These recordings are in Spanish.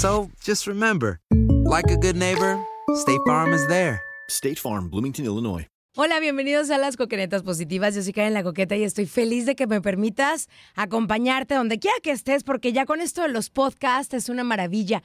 So just remember, like a good neighbor, State Farm is there. State Farm, Bloomington, Illinois. Hola, bienvenidos a las Coquenetas Positivas. Yo soy Karen La Coqueta y estoy feliz de que me permitas acompañarte donde quiera que estés, porque ya con esto de los podcasts es una maravilla.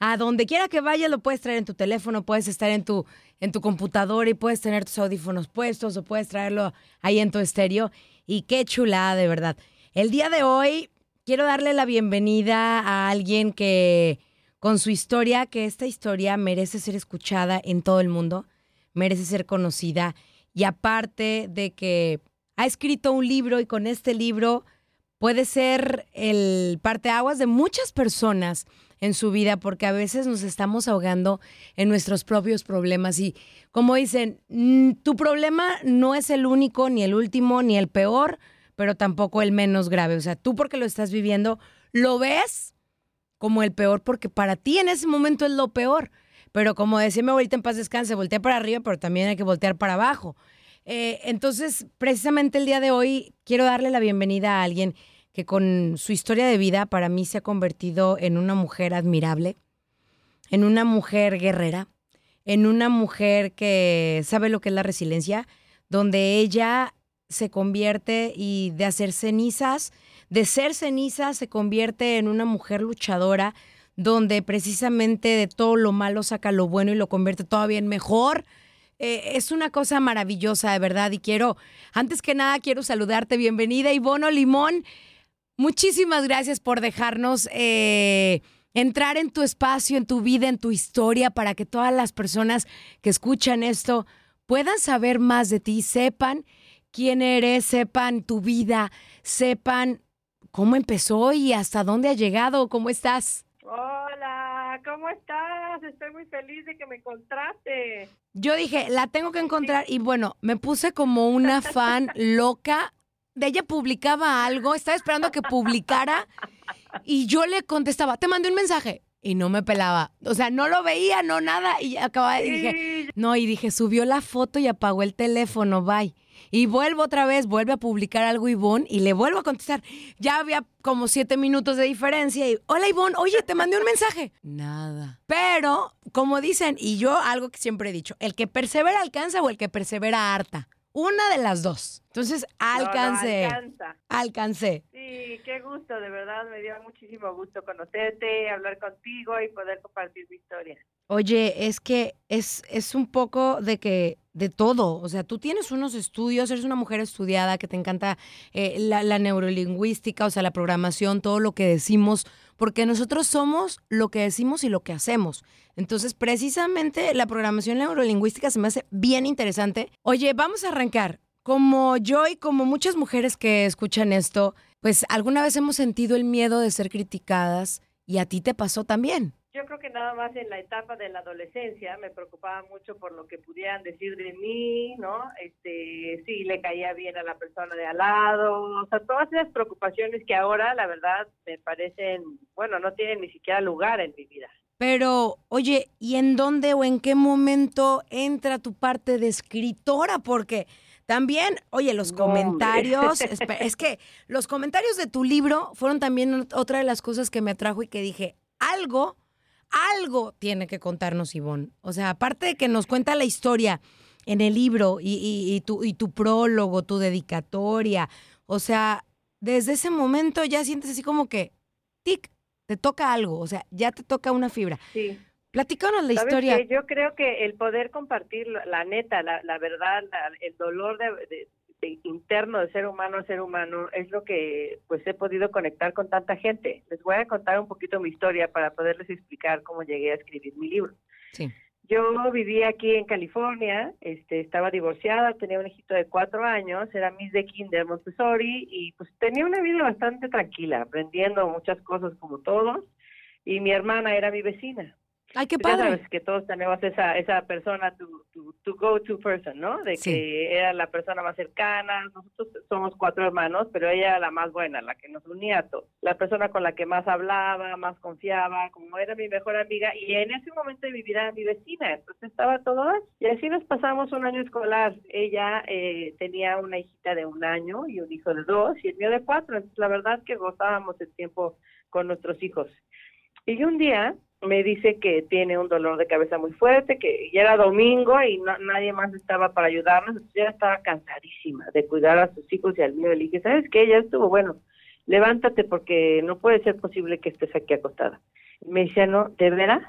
A donde quiera que vayas lo puedes traer en tu teléfono, puedes estar en tu, en tu computadora y puedes tener tus audífonos puestos o puedes traerlo ahí en tu estéreo. Y qué chulada, de verdad. El día de hoy quiero darle la bienvenida a alguien que con su historia, que esta historia merece ser escuchada en todo el mundo, merece ser conocida. Y aparte de que ha escrito un libro y con este libro puede ser el parteaguas de muchas personas en su vida porque a veces nos estamos ahogando en nuestros propios problemas. Y como dicen, mm, tu problema no es el único, ni el último, ni el peor, pero tampoco el menos grave. O sea, tú porque lo estás viviendo, lo ves como el peor porque para ti en ese momento es lo peor. Pero como decía mi abuelita en paz descanse, voltea para arriba, pero también hay que voltear para abajo. Eh, entonces, precisamente el día de hoy quiero darle la bienvenida a alguien que con su historia de vida para mí se ha convertido en una mujer admirable, en una mujer guerrera, en una mujer que sabe lo que es la resiliencia, donde ella se convierte y de hacer cenizas, de ser cenizas se convierte en una mujer luchadora, donde precisamente de todo lo malo saca lo bueno y lo convierte todavía en mejor. Eh, es una cosa maravillosa, de verdad, y quiero, antes que nada, quiero saludarte. Bienvenida, Ivono Limón. Muchísimas gracias por dejarnos eh, entrar en tu espacio, en tu vida, en tu historia, para que todas las personas que escuchan esto puedan saber más de ti, sepan quién eres, sepan tu vida, sepan cómo empezó y hasta dónde ha llegado. ¿Cómo estás? Hola, ¿cómo estás? Estoy muy feliz de que me encontraste. Yo dije, la tengo que encontrar y bueno, me puse como una fan loca. De ella publicaba algo, estaba esperando a que publicara y yo le contestaba, te mandé un mensaje y no me pelaba. O sea, no lo veía, no nada y acababa y dije, no, y dije, subió la foto y apagó el teléfono, bye. Y vuelvo otra vez, vuelve a publicar algo Ivonne y le vuelvo a contestar. Ya había como siete minutos de diferencia y, hola Ivonne, oye, te mandé un mensaje. Nada. Pero, como dicen, y yo algo que siempre he dicho, el que persevera alcanza o el que persevera harta. Una de las dos. Entonces, alcancé. No. Alcancé. Sí, qué gusto, de verdad, me dio muchísimo gusto conocerte, hablar contigo y poder compartir mi historia. Oye, es que es, es un poco de que de todo. O sea, tú tienes unos estudios, eres una mujer estudiada que te encanta eh, la, la, neurolingüística, o sea, la programación, todo lo que decimos, porque nosotros somos lo que decimos y lo que hacemos. Entonces, precisamente la programación neurolingüística se me hace bien interesante. Oye, vamos a arrancar. Como yo y como muchas mujeres que escuchan esto, pues alguna vez hemos sentido el miedo de ser criticadas y a ti te pasó también yo creo que nada más en la etapa de la adolescencia me preocupaba mucho por lo que pudieran decir de mí, ¿no? Este, si le caía bien a la persona de al lado, o sea, todas esas preocupaciones que ahora, la verdad, me parecen, bueno, no tienen ni siquiera lugar en mi vida. Pero, oye, ¿y en dónde o en qué momento entra tu parte de escritora? Porque también, oye, los comentarios, es, es que los comentarios de tu libro fueron también otra de las cosas que me atrajo y que dije, algo algo tiene que contarnos Ivonne. O sea, aparte de que nos cuenta la historia en el libro y, tu, y tu prólogo, tu dedicatoria, o sea, desde ese momento ya sientes así como que, tic, te toca algo, o sea, ya te toca una fibra. Sí. Platícanos la historia. yo creo que el poder compartir la neta, la, la verdad, el dolor de, interno de ser humano a ser humano es lo que pues he podido conectar con tanta gente. Les voy a contar un poquito mi historia para poderles explicar cómo llegué a escribir mi libro. Sí. Yo vivía aquí en California, este, estaba divorciada, tenía un hijito de cuatro años, era Miss de Kinder Montessori y pues tenía una vida bastante tranquila, aprendiendo muchas cosas como todos y mi hermana era mi vecina. Ay, qué padre. Ya sabes que todos tenemos esa, esa persona, tu, tu, go-to person, ¿no? De que era la persona más cercana. Nosotros somos cuatro hermanos, pero ella era la más buena, la que nos unía a todos. La persona con la que más hablaba, más confiaba, como era mi mejor amiga. Y en ese momento de mi vida era mi vecina, entonces estaba todo. Y así nos pasamos un año escolar. Ella eh, tenía una hijita de un año y un hijo de dos y el mío de cuatro. Entonces, la verdad que gozábamos el tiempo con nuestros hijos. Y un día me dice que tiene un dolor de cabeza muy fuerte, que ya era domingo y nadie más estaba para ayudarnos, entonces ella estaba cansadísima de cuidar a sus hijos y al mío. Le dije, ¿sabes qué? Ya estuvo, bueno, levántate porque no puede ser posible que estés aquí acostada. Me decía, no, ¿de veras?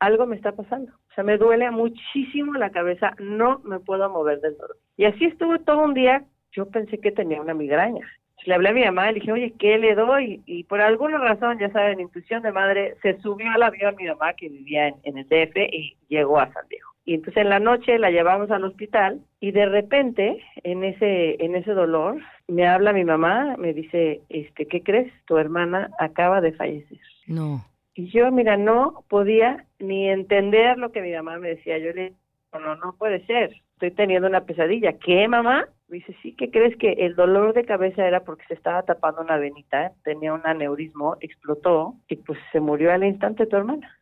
Algo me está pasando. O sea, me duele muchísimo la cabeza, no me puedo mover del dolor. Y así estuvo todo un día, yo pensé que tenía una migraña le hablé a mi mamá, le dije, oye, ¿qué le doy? Y por alguna razón, ya saben, intuición de madre, se subió al avión mi mamá que vivía en, el DF y llegó a San Diego. Y entonces en la noche la llevamos al hospital y de repente, en ese, en ese dolor, me habla mi mamá, me dice, este, ¿qué crees? Tu hermana acaba de fallecer. No. Y yo, mira, no podía ni entender lo que mi mamá me decía. Yo le no, no, no puede ser. Estoy teniendo una pesadilla. ¿Qué, mamá? Dice, sí, ¿qué crees que el dolor de cabeza era porque se estaba tapando una venita? Tenía un aneurismo, explotó y pues se murió al instante tu hermana.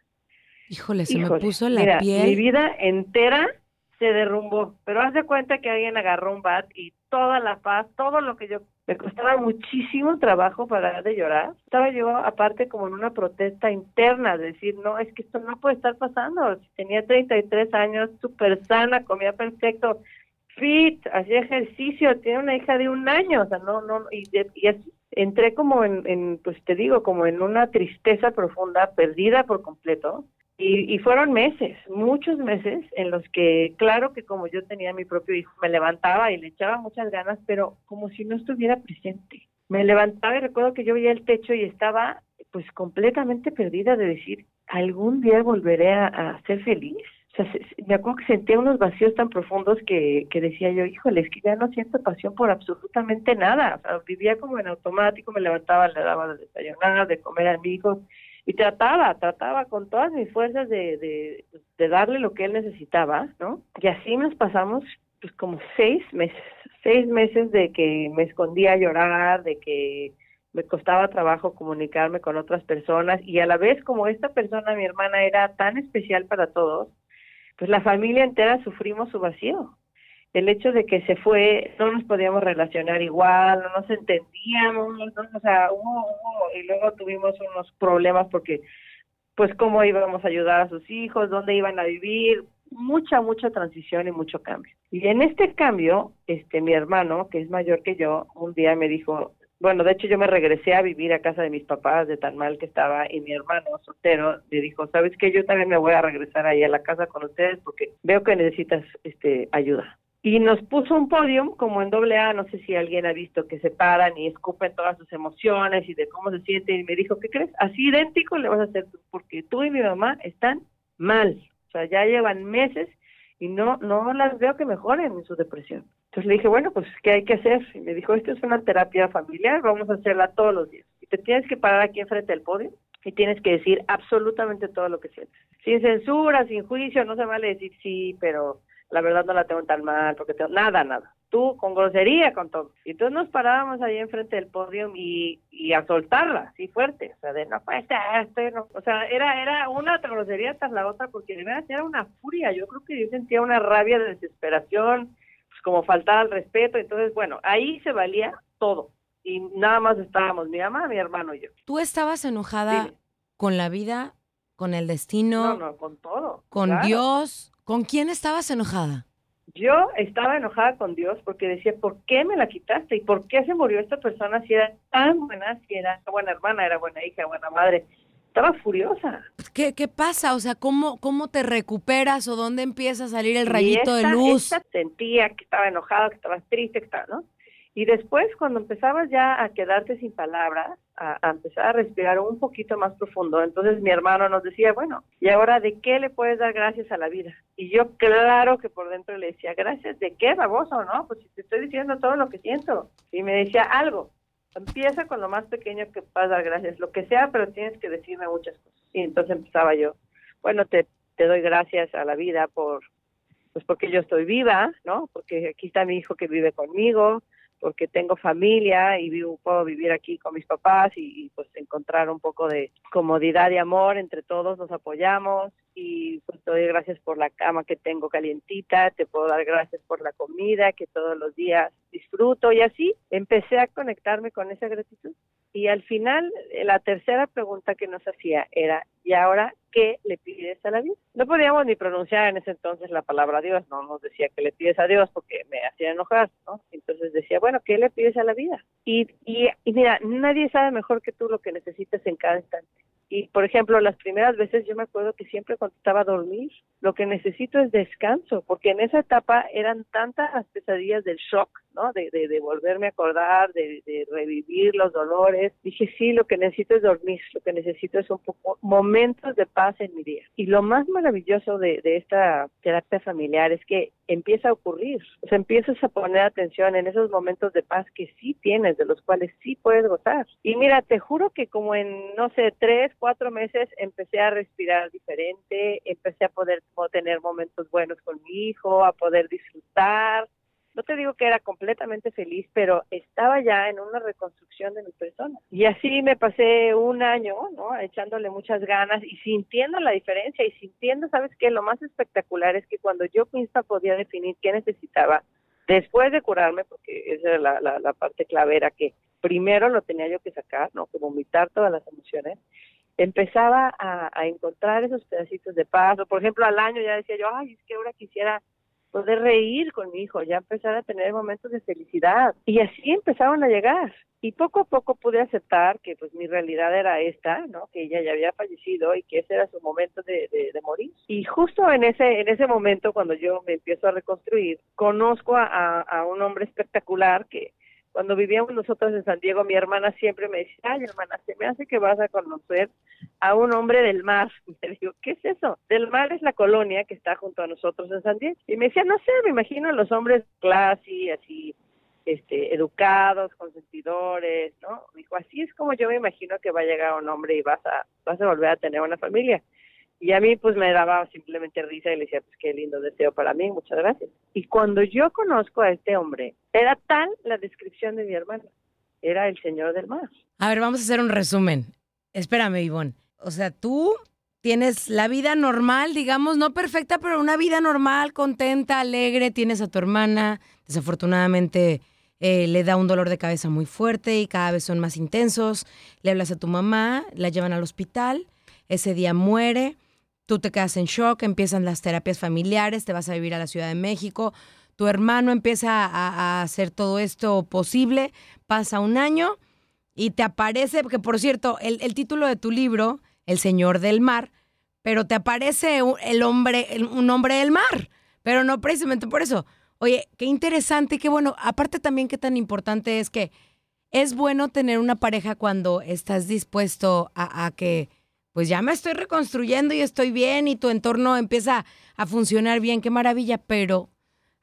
Híjole, se me puso la piel. Mi vida entera se derrumbó, pero haz de cuenta que alguien agarró un bat y toda la paz, todo lo que yo me costaba muchísimo trabajo parar de llorar. Estaba yo aparte como en una protesta interna, de decir, no, es que esto no puede estar pasando. Tenía 33 años, súper sana, comía perfecto, fit, hacía ejercicio, tiene una hija de un año, o sea, no, no, y, y entré como en, en, pues te digo, como en una tristeza profunda, perdida por completo. Y, y fueron meses, muchos meses, en los que, claro que como yo tenía mi propio hijo, me levantaba y le echaba muchas ganas, pero como si no estuviera presente. Me levantaba y recuerdo que yo veía el techo y estaba pues completamente perdida de decir, algún día volveré a, ser feliz o sea, me acuerdo que sentía unos vacíos tan profundos que, que decía yo, híjole, es que ya no siento pasión por absolutamente nada. O sea, vivía como en automático, me levantaba, le daba de desayunar, de comer a mi hijo, y trataba, trataba con todas mis fuerzas de, de, darle lo que él necesitaba, ¿no? Y así nos pasamos pues como seis meses, seis meses de que me escondía a llorar, de que me costaba trabajo comunicarme con otras personas y a la vez como esta persona, mi hermana, era tan especial para todos, pues la familia entera sufrimos su vacío. El hecho de que se fue, no nos podíamos relacionar igual, no nos entendíamos, o sea, hubo, y luego tuvimos unos problemas porque, pues, cómo íbamos a ayudar a sus hijos, dónde iban a vivir, mucha, mucha transición y mucho cambio. Y en este cambio, este, mi hermano, que es mayor que yo, un día me dijo, bueno, de hecho yo me regresé a vivir a casa de mis papás de tan mal que estaba y mi hermano soltero me dijo, ¿sabes qué? Yo también me voy a regresar ahí a la casa con ustedes porque veo que necesitas este ayuda. Y nos puso un podio como en doble A, no sé si alguien ha visto que se paran y escupen todas sus emociones y de cómo se sienten y me dijo, ¿qué crees? Así idéntico le vas a hacer tú, porque tú y mi mamá están mal. O sea, ya llevan meses y no no las veo que mejoren en su depresión. Entonces le dije, bueno, pues, ¿qué hay que hacer? Y me dijo, esto es una terapia familiar, vamos a hacerla todos los días. Y te tienes que parar aquí enfrente del podio y tienes que decir absolutamente todo lo que sientes. Sin censura, sin juicio, no se vale decir sí, pero la verdad no la tengo tan mal, porque tengo... Nada, nada. Tú con grosería, con todo. Y entonces nos parábamos ahí enfrente del podio y, y a soltarla, así fuerte. O sea, de no puede ser, no. O sea, era, era una grosería tras la otra, porque de verdad era una furia. Yo creo que yo sentía una rabia de desesperación, pues como faltar al respeto. Entonces, bueno, ahí se valía todo. Y nada más estábamos mi mamá, mi hermano y yo. ¿Tú estabas enojada con la vida, con el destino? No, no, con todo. ¿Con claro. Dios? ¿Con quién estabas enojada? Yo estaba enojada con Dios porque decía, ¿por qué me la quitaste? ¿Y por qué se murió esta persona si era tan buena, si era buena hermana, era buena hija, buena madre? Estaba furiosa. ¿Qué, qué pasa? O sea, ¿cómo, ¿cómo te recuperas o dónde empieza a salir el Y rayito de luz? esta sentía que estaba enojada, que estaba triste, que estaba, ¿no? Y después, cuando empezabas ya a quedarte sin palabras, a, empezar a respirar un poquito más profundo, entonces mi hermano nos decía, bueno, ¿y ahora de qué le puedes dar gracias a la vida? Y yo, claro que por dentro le decía, ¿gracias de qué, baboso, no? Pues si te estoy diciendo todo lo que siento. Y me decía, algo, empieza con lo más pequeño que puedas dar gracias, lo que sea, pero tienes que decirme muchas cosas. Y entonces empezaba yo, bueno, te, te doy gracias a la vida por, pues porque yo estoy viva, ¿no? Porque aquí está mi hijo que vive conmigo, porque tengo familia y vivo, puedo vivir aquí con mis papás y, pues encontrar un poco de comodidad y amor entre todos, nos apoyamos y pues te doy gracias por la cama que tengo calientita, te puedo dar gracias por la comida que todos los días disfruto y así empecé a conectarme con esa gratitud. Y al final, eh, la tercera pregunta que nos hacía era, ¿y ahora qué le pides a la vida? No podíamos ni pronunciar en ese entonces la palabra Dios, no nos decía que le pides a Dios porque me hacía enojar, ¿no? Entonces decía, bueno, ¿qué le pides a la vida? Y, y, mira, nadie sabe mejor que tú lo que necesitas en cada instante. Y, por ejemplo, las primeras veces yo me acuerdo que siempre contestaba dormir. Lo que necesito es descanso, porque en esa etapa eran tantas las pesadillas del shock, ¿no? De, de, de volverme a acordar, de, de, revivir los dolores. Dije, sí, lo que necesito es dormir, lo que necesito es un poco momentos de paz en mi día. Y lo más maravilloso de, de esta terapia familiar es que empieza a ocurrir, o sea, empiezas a poner atención en esos momentos de paz que sí tienes, de los cuales sí puedes gozar. Y mira, te juro que como en, no sé, tres, cuatro meses empecé a respirar diferente, empecé a poder tener momentos buenos con mi hijo, a poder disfrutar. No te digo que era completamente feliz, pero estaba ya en una reconstrucción de mi persona. Y así me pasé un año, ¿no? Echándole muchas ganas y sintiendo la diferencia y sintiendo, ¿sabes qué? Lo más espectacular es que cuando yo misma podía definir qué necesitaba, después de curarme, porque esa era la, la, la parte clave, era que primero lo tenía yo que sacar, ¿no? Que vomitar todas las emociones, empezaba a, encontrar esos pedacitos de paz. O, por ejemplo, al año ya decía yo, ay, es que ahora quisiera poder reír con mi hijo, ya empezar a tener momentos de felicidad. Y así empezaron a llegar. Y poco a poco pude aceptar que pues mi realidad era esta, ¿no? Que ella ya había fallecido y que ese era su momento de, de, de morir. Y justo en ese, en ese momento, cuando yo me empiezo a reconstruir, conozco a, a un hombre espectacular que, cuando vivíamos nosotros en San Diego, mi hermana siempre me decía, ay hermana, se me hace que vas a conocer a un hombre del mar. Y le digo, ¿qué es eso? Del mar es la colonia que está junto a nosotros en San Diego. Y me decía, no sé, me imagino los hombres clase, así, este, educados, consentidores, ¿no? Me dijo, así es como yo me imagino que va a llegar un hombre y vas a, vas a volver a tener una familia. Y a mí pues me daba simplemente risa y le decía, pues qué lindo deseo para mí, muchas gracias. Y cuando yo conozco a este hombre, era tal la descripción de mi hermano, era el señor del mar. A ver, vamos a hacer un resumen. Espérame, Ivonne. O sea, tú tienes la vida normal, digamos, no perfecta, pero una vida normal, contenta, alegre, tienes a tu hermana, desafortunadamente eh, le da un dolor de cabeza muy fuerte y cada vez son más intensos, le hablas a tu mamá, la llevan al hospital, ese día muere, tú te quedas en shock, empiezan las terapias familiares, te vas a vivir a la Ciudad de México, tu hermano empieza a, hacer todo esto posible, pasa un año y te aparece, porque por cierto, el, el título de tu libro, El Señor del Mar, pero te aparece el hombre, el- un hombre del mar, pero no precisamente por eso. Oye, qué interesante, qué bueno. Aparte también qué tan importante es que es bueno tener una pareja cuando estás dispuesto a que, pues ya me estoy reconstruyendo y estoy bien y tu entorno empieza a funcionar bien, qué maravilla, pero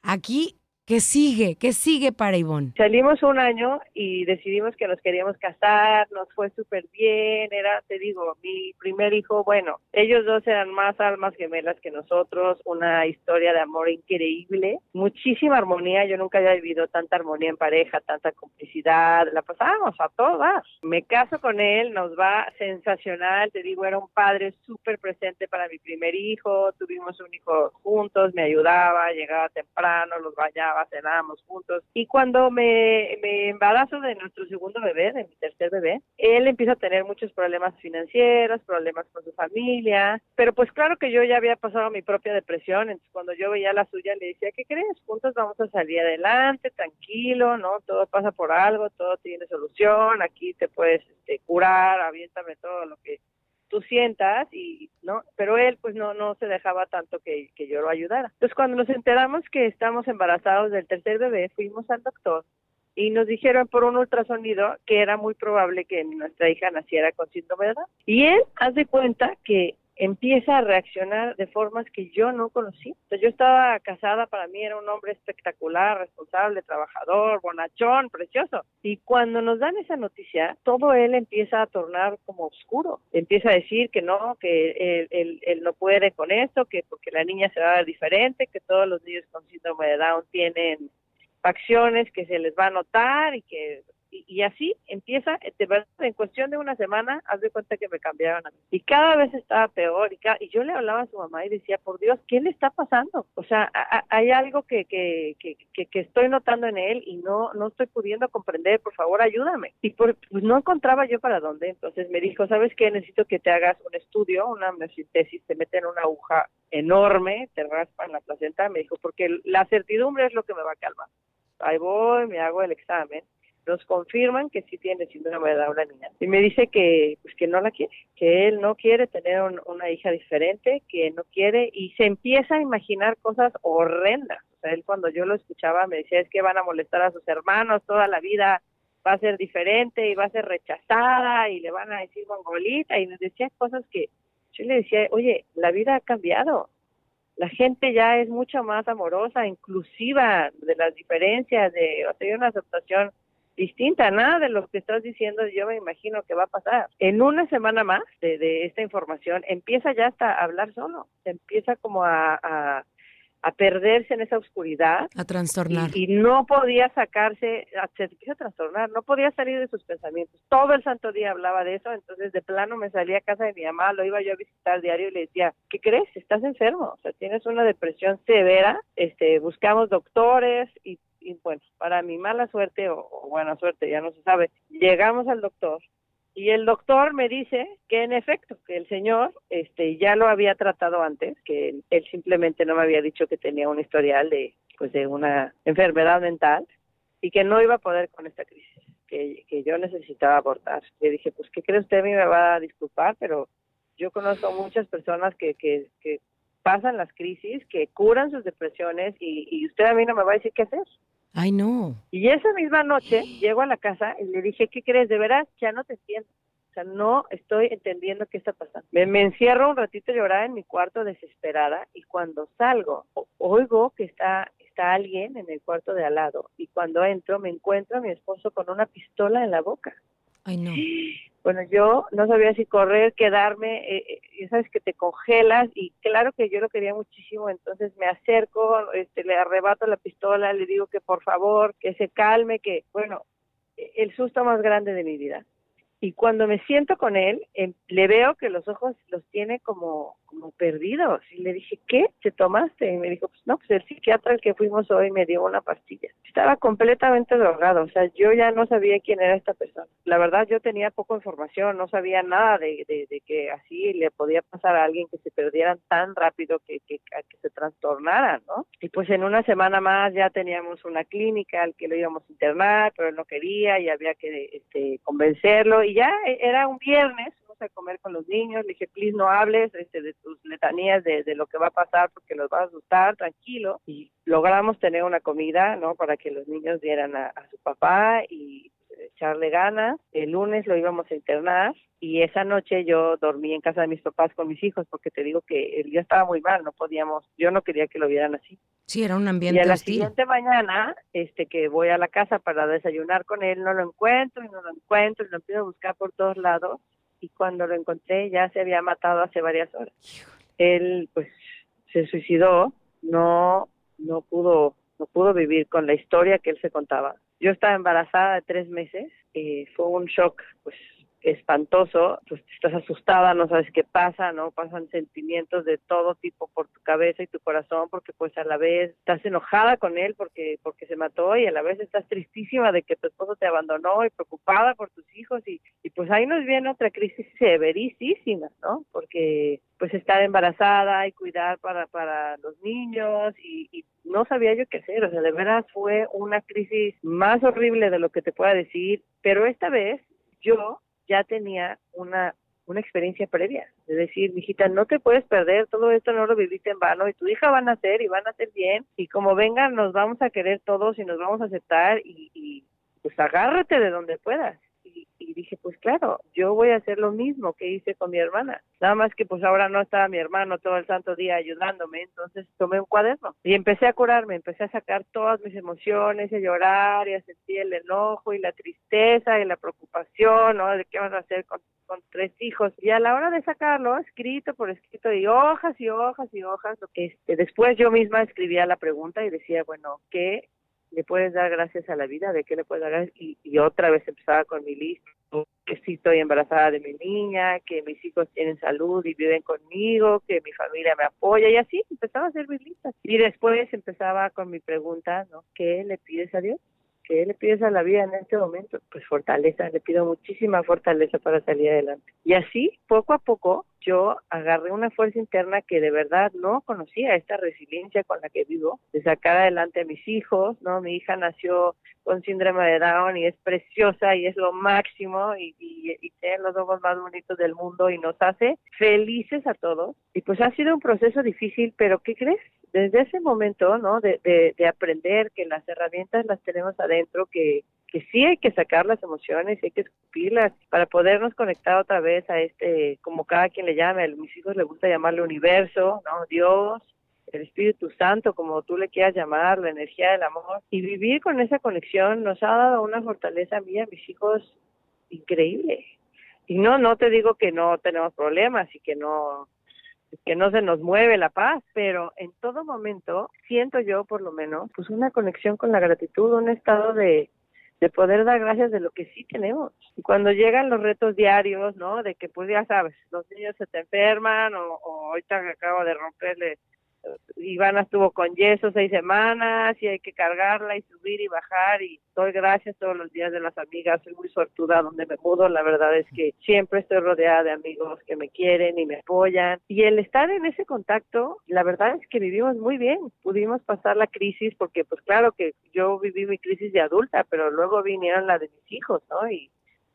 aquí, ¿qué sigue? ¿Qué sigue para Ivonne? Salimos un año y decidimos que nos queríamos casar, nos fue súper bien, era, te digo, mi primer hijo, bueno, ellos dos eran más almas gemelas que nosotros, una historia de amor increíble, muchísima armonía, yo nunca había vivido tanta armonía en pareja, tanta complicidad, la pasábamos a todas. Me caso con él, nos va sensacional, te digo, era un padre súper presente para mi primer hijo, tuvimos un hijo juntos, me ayudaba, llegaba temprano, los bañaba, cenábamos juntos. Y cuando me, me embarazo de nuestro segundo bebé, de mi tercer bebé, él empieza a tener muchos problemas financieros, problemas con su familia, pero pues claro que yo ya había pasado mi propia depresión, entonces cuando yo veía la suya le decía, ¿qué crees? Juntos vamos a salir adelante, tranquilo, ¿no? Todo pasa por algo, todo tiene solución, aquí te puedes este, curar, aviéntame todo lo que tú sientas y no pero él pues no no se dejaba tanto que, que yo lo ayudara. Entonces cuando nos enteramos que estamos embarazados del tercer bebé fuimos al doctor y nos dijeron por un ultrasonido que era muy probable que nuestra hija naciera con síndrome de Down. Y él haz de cuenta que empieza a reaccionar de formas que yo no conocí. Entonces, yo estaba casada, para mí era un hombre espectacular, responsable, trabajador, bonachón, precioso. Y cuando nos dan esa noticia, todo él empieza a tornar como oscuro. Empieza a decir que no, que él, no puede con esto, que porque la niña se va a ver diferente, que todos los niños con síndrome de Down tienen facciones que se les va a notar y que y, así empieza, de verdad, en cuestión de una semana, haz de cuenta que me cambiaron a mí. Y cada vez estaba peor. Y, ca- y yo le hablaba a su mamá y decía, por Dios, ¿qué le está pasando? O sea, hay algo que, que, que, que, estoy notando en él y no, no estoy pudiendo comprender. Por favor, ayúdame. Y por, pues no encontraba yo para dónde. Entonces me dijo, ¿sabes qué? Necesito que te hagas un estudio, una amniocentesis, te meten una aguja enorme, te raspan la placenta. Me dijo, porque la certidumbre es lo que me va a calmar. Ahí voy, me hago el examen nos confirman que sí tiene síndrome de Down la niña. Y me dice que pues que no la quiere, que él no quiere tener un- una hija diferente, que no quiere y se empieza a imaginar cosas horrendas. O sea, él cuando yo lo escuchaba me decía es que van a molestar a sus hermanos toda la vida va a ser diferente y va a ser rechazada y le van a decir mongolita y nos decía cosas que yo le decía, oye, la vida ha cambiado, la gente ya es mucho más amorosa, inclusiva de las diferencias, de o sea, hay una aceptación distinta, nada de lo que estás diciendo yo me imagino que va a pasar. En una semana más de, de esta información empieza ya hasta a hablar solo, empieza como a, a, a perderse en esa oscuridad A trastornar. y, y no podía sacarse, se empieza a trastornar, no podía salir de sus pensamientos. Todo el santo día hablaba de eso, entonces de plano me salía a casa de mi mamá, lo iba yo a visitar diario y le decía, ¿qué crees? Estás enfermo, o sea, tienes una depresión severa, este, buscamos doctores y, y bueno, para mi mala suerte o, o buena suerte, ya no se sabe, llegamos al doctor y el doctor me dice que en efecto, que el señor este ya lo había tratado antes, que él simplemente no me había dicho que tenía un historial de pues de una enfermedad mental y que no iba a poder con esta crisis, que, que yo necesitaba abortar. Le dije, pues, ¿qué cree usted? A mí me va a disculpar, pero yo conozco muchas personas que, que, que pasan las crisis, que curan sus depresiones y, y usted a mí no me va a decir qué hacer. Ay, no. Y esa misma noche llego a la casa y le dije, ¿qué crees? De veras, ya no te entiendo. O sea, no estoy entendiendo qué está pasando. Me, me encierro un ratito llorar en mi cuarto desesperada y cuando salgo oigo que está, está alguien en el cuarto de al lado y cuando entro me encuentro a mi esposo con una pistola en la boca. Ay, no. Bueno, yo no sabía si correr, quedarme, eh, eh, sabes que te congelas y claro que yo lo quería muchísimo, entonces me acerco, este, le arrebato la pistola, le digo que por favor, que se calme, que bueno, eh, el susto más grande de mi vida. Y cuando me siento con él, em, le veo que los ojos los tiene como, como perdidos. Y le dije, ¿qué te tomaste? Y me dijo, pues no, pues el psiquiatra al que fuimos hoy me dio una pastilla. Estaba completamente drogado, o sea, yo ya no sabía quién era esta persona. La verdad, yo tenía poca información, no sabía nada de, de, que así le podía pasar a alguien que se perdieran tan rápido que, que, que se trastornaran, ¿no? Y pues en una semana más ya teníamos una clínica al que lo íbamos a internar, pero él no quería y había que este, convencerlo. Y ya era un viernes, a comer con los niños, le dije, please no hables este, de tus letanías de, lo que va a pasar porque los va a asustar, tranquilo. Y logramos tener una comida, ¿no? Para que los niños dieran a, su papá y echarle ganas. El lunes lo íbamos a internar y esa noche yo dormí en casa de mis papás con mis hijos porque te digo que el día estaba muy mal, no podíamos, yo no quería que lo vieran así. Sí, era un ambiente Y a la hostil. siguiente mañana, este, que voy a la casa para desayunar con él, no lo encuentro y no lo encuentro y lo empiezo a buscar por todos lados y cuando lo encontré ya se había matado hace varias horas. Él pues se suicidó, no no pudo no pudo vivir con la historia que él se contaba. Yo estaba embarazada de tres meses, y fue un shock pues espantoso, pues estás asustada, no sabes qué pasa, ¿no? Pasan sentimientos de todo tipo por tu cabeza y tu corazón, porque pues a la vez estás enojada con él porque porque se mató y a la vez estás tristísima de que tu esposo te abandonó y preocupada por tus hijos y, y pues ahí nos viene otra crisis severísima, ¿no? Porque pues estar embarazada y cuidar para, para los niños y, y no sabía yo qué hacer, o sea, de veras fue una crisis más horrible de lo que te pueda decir, pero esta vez yo ya tenía una, una experiencia previa. Es decir, hijita, no te puedes perder, todo esto no lo viviste en vano y tu hija va a nacer y van a ser bien y como vengan nos vamos a querer todos y nos vamos a aceptar y, y pues agárrate de donde puedas y dije, pues claro, yo voy a hacer lo mismo que hice con mi hermana. Nada más que pues ahora no estaba mi hermano todo el santo día ayudándome, entonces tomé un cuaderno y empecé a curarme, empecé a sacar todas mis emociones, a llorar y a sentir el enojo y la tristeza y la preocupación, ¿no? De qué vas a hacer con, con tres hijos. Y a la hora de sacarlo, escrito por escrito y hojas y hojas y hojas, lo que este, después yo misma escribía la pregunta y decía, bueno, ¿qué le puedes dar gracias a la vida, de qué le puedes dar y, y, otra vez empezaba con mi lista, que sí estoy embarazada de mi niña, que mis hijos tienen salud y viven conmigo, que mi familia me apoya, y así empezaba a hacer mis listas. Y después empezaba con mi pregunta, ¿no? ¿Qué le pides a Dios? ¿Qué le pides a la vida en este momento? Pues fortaleza, le pido muchísima fortaleza para salir adelante. Y así, poco a poco, yo agarré una fuerza interna que de verdad no conocía, esta resiliencia con la que vivo, de sacar adelante a mis hijos, ¿no? Mi hija nació con síndrome de Down y es preciosa y es lo máximo y, y, y tiene los ojos más bonitos del mundo y nos hace felices a todos. Y pues ha sido un proceso difícil, pero ¿qué crees? Desde ese momento, ¿no? De, de, de aprender que las herramientas las tenemos adentro, que que sí hay que sacar las emociones, hay que escupirlas para podernos conectar otra vez a este, como cada quien le llame, a mis hijos les gusta llamarle universo, ¿no? Dios, el Espíritu Santo, como tú le quieras llamar, la energía del amor, y vivir con esa conexión nos ha dado una fortaleza a mí a mis hijos increíble. Y no, no te digo que no tenemos problemas y que no que no se nos mueve la paz, pero en todo momento siento yo por lo menos pues una conexión con la gratitud, un estado de de poder dar gracias de lo que sí tenemos. Y cuando llegan los retos diarios, ¿no? De que pues ya sabes, los niños se te enferman o, o ahorita acabo de romperle Ivana estuvo con yeso seis semanas y hay que cargarla y subir y bajar y doy gracias todos los días de las amigas, soy muy sortuda donde me mudo, la verdad es que siempre estoy rodeada de amigos que me quieren y me apoyan. Y el estar en ese contacto, la verdad es que vivimos muy bien, pudimos pasar la crisis porque pues claro que yo viví mi crisis de adulta, pero luego vinieron la de mis hijos, ¿no? Y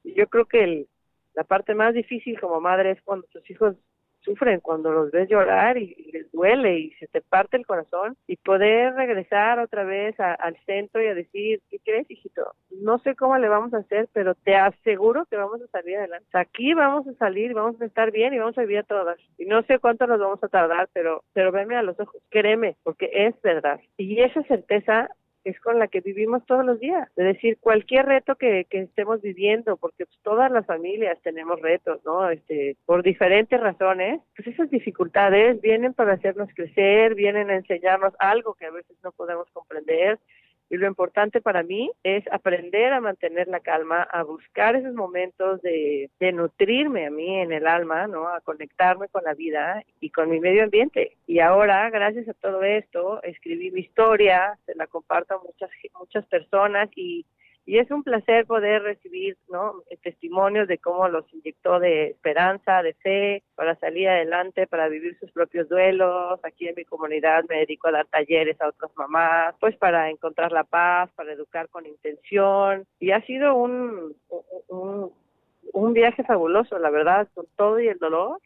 yo creo que el, la parte más difícil como madre es cuando tus hijos sufren cuando los ves llorar y, les duele y se te parte el corazón y poder regresar otra vez al centro y a decir, ¿qué crees, hijito? No sé cómo le vamos a hacer, pero te aseguro que vamos a salir adelante. Aquí vamos a salir, vamos a estar bien y vamos a vivir a todas. Y no sé cuánto nos vamos a tardar, pero, pero venme a los ojos, créeme, porque es verdad. Y esa certeza es con la que vivimos todos los días. Es decir, cualquier reto que, que estemos viviendo, porque pues, todas las familias tenemos retos, ¿no? Este, por diferentes razones, pues esas dificultades vienen para hacernos crecer, vienen a enseñarnos algo que a veces no podemos comprender, Y lo importante para mí es aprender a mantener la calma, a buscar esos momentos de, de nutrirme a mí en el alma, ¿no? A conectarme con la vida y con mi medio ambiente. Y ahora, gracias a todo esto, escribí mi historia, se la comparto a muchas, muchas personas y y es un placer poder recibir ¿no? testimonios de cómo los inyectó de esperanza, de fe, para salir adelante, para vivir sus propios duelos. Aquí en mi comunidad me dedico a dar talleres a otras mamás, pues para encontrar la paz, para educar con intención. Y ha sido un, un, un viaje fabuloso, la verdad, con todo y el dolor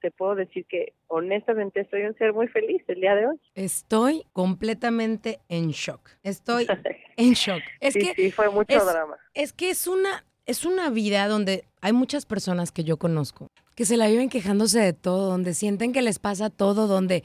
te puedo decir que honestamente soy un ser muy feliz el día de hoy. Estoy completamente en shock. Estoy en shock. Es sí, que sí, fue mucho drama. Es que es una es una vida donde hay muchas personas que yo conozco que se la viven quejándose de todo, donde sienten que les pasa todo, donde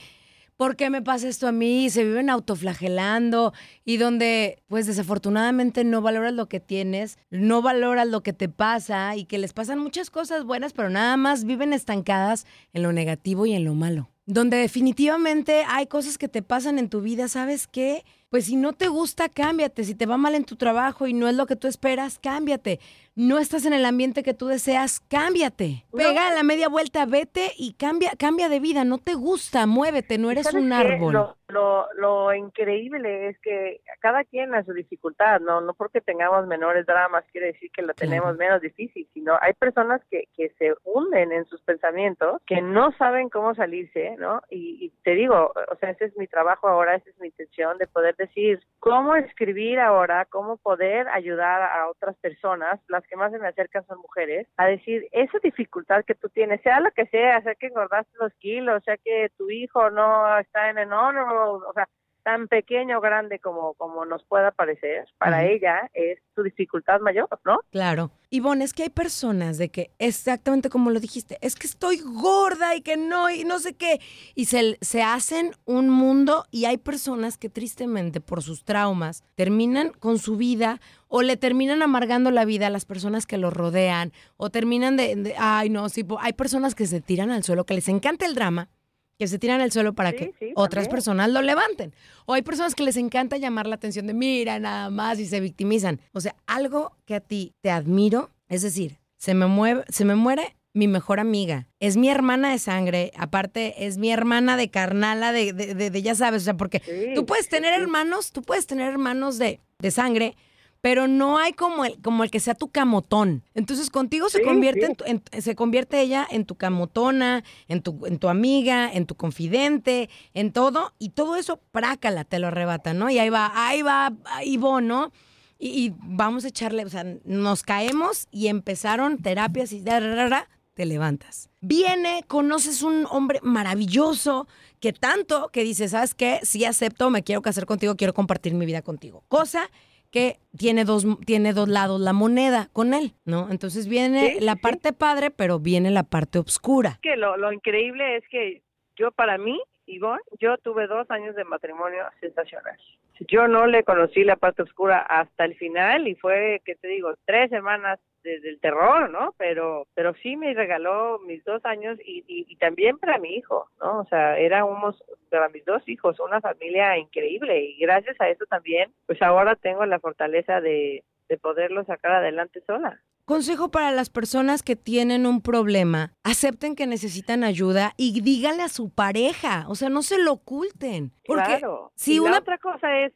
¿por qué me pasa esto a mí? Se viven autoflagelando y donde, pues desafortunadamente no valoras lo que tienes, no valoras lo que te pasa y que les pasan muchas cosas buenas, pero nada más viven estancadas en lo negativo y en lo malo. Donde definitivamente hay cosas que te pasan en tu vida, ¿sabes qué? Pues si no te gusta, cámbiate. Si te va mal en tu trabajo y no es lo que tú esperas, cámbiate. No estás en el ambiente que tú deseas, cámbiate. Pega la media vuelta, vete y cambia, cambia de vida. No te gusta, muévete, no eres un árbol. Lo, lo, lo, increíble es que cada quien a su dificultad, no, no porque tengamos menores dramas quiere decir que lo tenemos menos difícil, sino hay personas que, que se hunden en sus pensamientos, que no saben cómo salirse, ¿no? Y, y te digo, o sea, ese es mi trabajo ahora, esa es mi intención de poder decir cómo escribir ahora, cómo poder ayudar a otras personas, las que más se me acercan son mujeres, a decir esa dificultad que tú tienes, sea lo que sea, sea que engordaste los kilos, sea que tu hijo no está en el honor, o sea, tan pequeño o grande como, como nos pueda parecer, para ella es su dificultad mayor, ¿no? Claro. Ivonne, es que hay personas de que, exactamente como lo dijiste, es que estoy gorda y que no, y no sé qué, y se, se hacen un mundo y hay personas que tristemente por sus traumas terminan con su vida o le terminan amargando la vida a las personas que los rodean o terminan de, de ay no, sí, hay personas que se tiran al suelo, que les encanta el drama que se tiran al suelo para que otras personas lo levanten. O hay personas que les encanta llamar la atención de mira nada más y se victimizan. O sea, algo que a ti te admiro, es decir, se me, mueve, se me muere mi mejor amiga. Es mi hermana de sangre, aparte es mi hermana de carnala, de, de, de, ya sabes, o sea, porque tú puedes tener hermanos, tú puedes tener hermanos de, de sangre, pero no hay como el, como el que sea tu camotón. Entonces contigo se convierte En se convierte ella en tu camotona, en tu, en tu amiga, en tu confidente, en todo, y todo eso, prácala, te lo arrebata, ¿no? Y ahí va, ahí va Ivonne, ¿no? Y, y, vamos a echarle, o sea, nos caemos y empezaron terapias y te levantas. Viene, conoces un hombre maravilloso que tanto que dice, ¿sabes qué? Sí acepto, me quiero casar contigo, quiero compartir mi vida contigo. Cosa que tiene dos, tiene dos lados la moneda con él, ¿no? Entonces viene la parte padre, pero viene la parte oscura. Que lo, lo increíble es que yo para mí, Ivonne, yo tuve dos años de matrimonio sensacional. Yo no le conocí la parte oscura hasta el final y fue, ¿qué te digo? Tres semanas desde el terror, ¿no? Pero, pero sí me regaló mis dos años y, y, y, también para mi hijo, ¿no? O sea, éramos para mis dos hijos una familia increíble y gracias a eso también, pues ahora tengo la fortaleza de, de poderlo sacar adelante sola. Consejo para las personas que tienen un problema, acepten que necesitan ayuda y díganle a su pareja, o sea, no se lo oculten. Porque claro. si y una la otra cosa es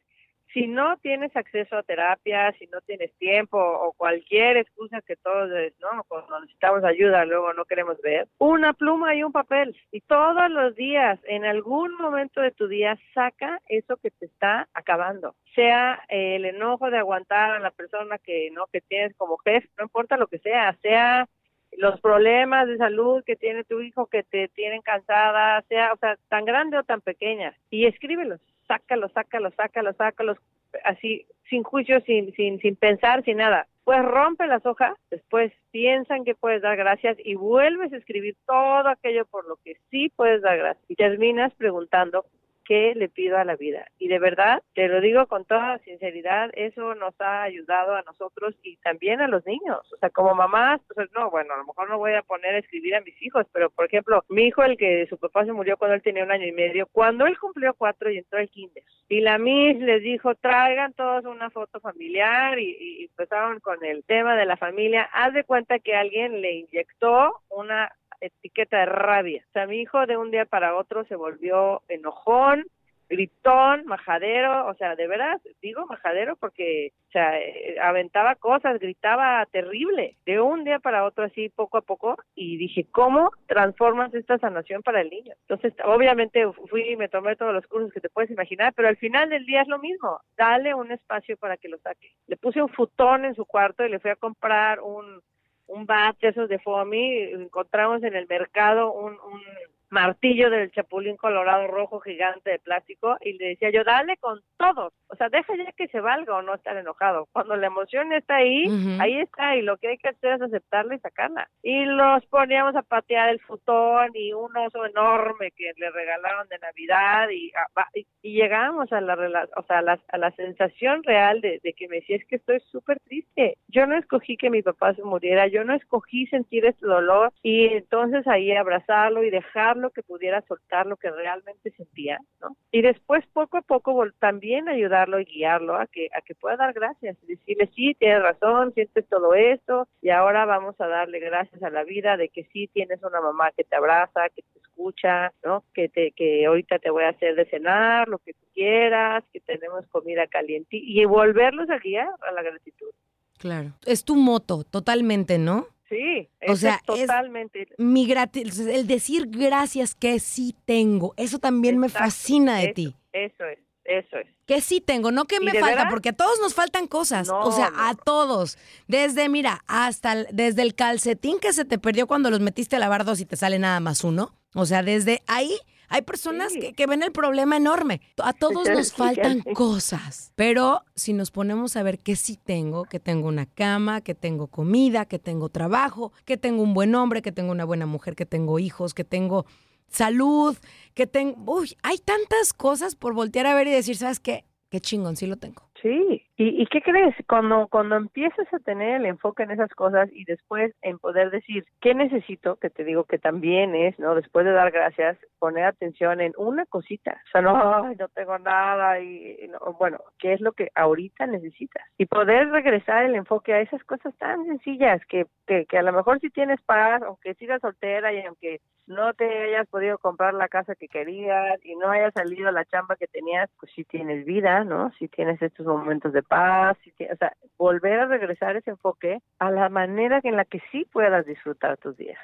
si no tienes acceso a terapia, si no tienes tiempo o cualquier excusa que todos, ¿no? Cuando necesitamos ayuda, luego no queremos ver, una pluma y un papel. Y todos los días, en algún momento de tu día, saca eso que te está acabando. Sea eh, el enojo de aguantar a la persona que no que tienes como jefe, no importa lo que sea, sea los problemas de salud que tiene tu hijo que te tienen cansada, sea, o sea, tan grande o tan pequeña, y escríbelos sácalo, sácalo, sácalo, sácalo, así, sin juicio, sin, sin, sin pensar, sin nada. Pues rompe las hojas, después piensan que puedes dar gracias y vuelves a escribir todo aquello por lo que sí puedes dar gracias. Y terminas preguntando, ¿qué le pido a la vida? Y de verdad, te lo digo con toda sinceridad, eso nos ha ayudado a nosotros y también a los niños. O sea, como mamás, pues no, bueno, a lo mejor no voy a poner a escribir a mis hijos, pero por ejemplo, mi hijo, el que su papá se murió cuando él tenía un año y medio, cuando él cumplió cuatro y entró al kinder, y la Miss les dijo, traigan todos una foto familiar y, y empezaron con el tema de la familia, haz de cuenta que alguien le inyectó una etiqueta de rabia. O sea, mi hijo de un día para otro se volvió enojón, gritón, majadero, o sea, de veras, digo majadero porque, o sea, eh, aventaba cosas, gritaba terrible, de un día para otro así, poco a poco, y dije, ¿cómo transformas esta sanación para el niño? Entonces, obviamente fui y me tomé todos los cursos que te puedes imaginar, pero al final del día es lo mismo, dale un espacio para que lo saque. Le puse un futón en su cuarto y le fui a comprar un un bat de esos de foamy, encontramos en el mercado un, un martillo del chapulín colorado rojo gigante de plástico y le decía yo, dale con todos, o sea, deja ya que se valga o no estar enojado. Cuando la emoción está ahí, ahí está y lo que hay que hacer es aceptarla y sacarla. Y los poníamos a patear el futón y un oso enorme que le regalaron de Navidad y, ah, y, llegamos a la, o sea, a la, a la sensación real de, de que me decía, es que estoy súper triste. Yo no escogí que mi papá se muriera, yo no escogí sentir este dolor y entonces ahí abrazarlo y dejarlo que pudiera soltar lo que realmente sentía, ¿no? Y después poco a poco también ayudarlo y guiarlo a que a que pueda dar gracias, decirle sí, tienes razón, sientes todo esto y ahora vamos a darle gracias a la vida de que sí tienes una mamá que te abraza, que te escucha, ¿no? Que te que ahorita te voy a hacer de cenar, lo que tú quieras, que tenemos comida caliente y volverlos a guiar a la gratitud. Claro. Es tu moto, totalmente, ¿no? Sí, o sea, totalmente. mi gratis, el decir gracias que sí tengo, eso también me fascina de ti. Eso es, eso es. Que sí tengo, no que me falta, porque a todos nos faltan cosas, o sea, a todos. Desde, mira, hasta desde el calcetín que se te perdió cuando los metiste a lavar dos y te sale nada más uno. O sea, desde ahí hay personas que, ven el problema enorme. A todos nos faltan cosas, pero si nos ponemos a ver que sí tengo, que tengo una cama, que tengo comida, que tengo trabajo, que tengo un buen hombre, que tengo una buena mujer, que tengo hijos, que tengo salud, que tengo... Uy, hay tantas cosas por voltear a ver y decir, ¿sabes qué? Qué chingón, sí lo tengo. Sí, ¿Y, qué crees? Cuando, cuando empiezas a tener el enfoque en esas cosas y después en poder decir, ¿qué necesito? Que te digo que también es, ¿no? Después de dar gracias, poner atención en una cosita. O sea, no, no tengo nada y, bueno, ¿qué es lo que ahorita necesitas? Y poder regresar el enfoque a esas cosas tan sencillas que, que, que a lo mejor si tienes paz, aunque sigas soltera y aunque no te hayas podido comprar la casa que querías y no hayas salido la chamba que tenías, pues si tienes vida, ¿no? Si tienes estos momentos de paz, o sea, volver a regresar ese enfoque a la manera en la que sí puedas disfrutar tus días.